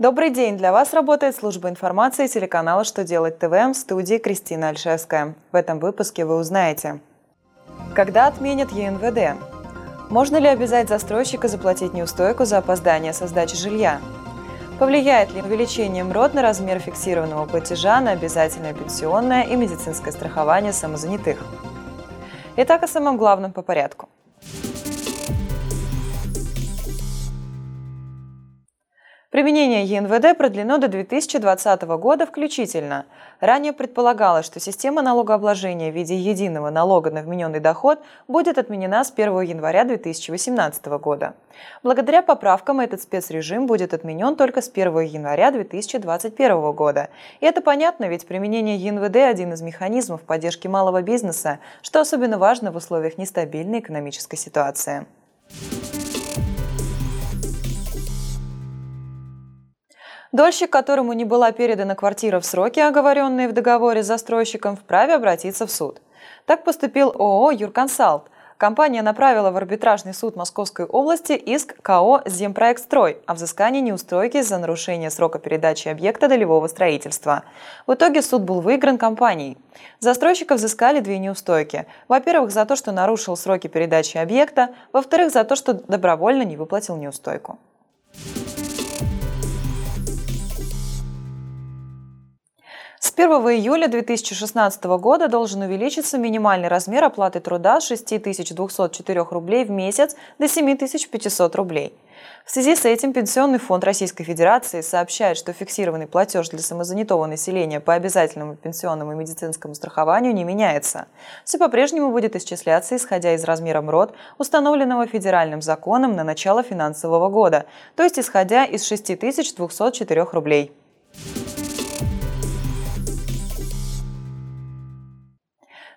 Добрый день! Для вас работает служба информации телеканала «Что делать ТВ» в студии Кристина Альшевская. В этом выпуске вы узнаете. Когда отменят ЕНВД? Можно ли обязать застройщика заплатить неустойку за опоздание со сдачи жилья? Повлияет ли увеличение МРОД на размер фиксированного платежа на обязательное пенсионное и медицинское страхование самозанятых? Итак, о самом главном по порядку – Применение ЕНВД продлено до 2020 года включительно. Ранее предполагалось, что система налогообложения в виде единого налога на вмененный доход будет отменена с 1 января 2018 года. Благодаря поправкам этот спецрежим будет отменен только с 1 января 2021 года. И это понятно, ведь применение ЕНВД – один из механизмов поддержки малого бизнеса, что особенно важно в условиях нестабильной экономической ситуации. Дольщик, которому не была передана квартира в сроки, оговоренные в договоре с застройщиком, вправе обратиться в суд. Так поступил ООО «Юрконсалт». Компания направила в арбитражный суд Московской области иск КО «Земпроектстрой» о взыскании неустойки за нарушение срока передачи объекта долевого строительства. В итоге суд был выигран компанией. Застройщика взыскали две неустойки. Во-первых, за то, что нарушил сроки передачи объекта, во-вторых, за то, что добровольно не выплатил неустойку. 1 июля 2016 года должен увеличиться минимальный размер оплаты труда с 6204 рублей в месяц до 7500 рублей. В связи с этим Пенсионный фонд Российской Федерации сообщает, что фиксированный платеж для самозанятого населения по обязательному пенсионному и медицинскому страхованию не меняется. Все по-прежнему будет исчисляться, исходя из размера МРОД, установленного федеральным законом на начало финансового года, то есть исходя из 6204 рублей.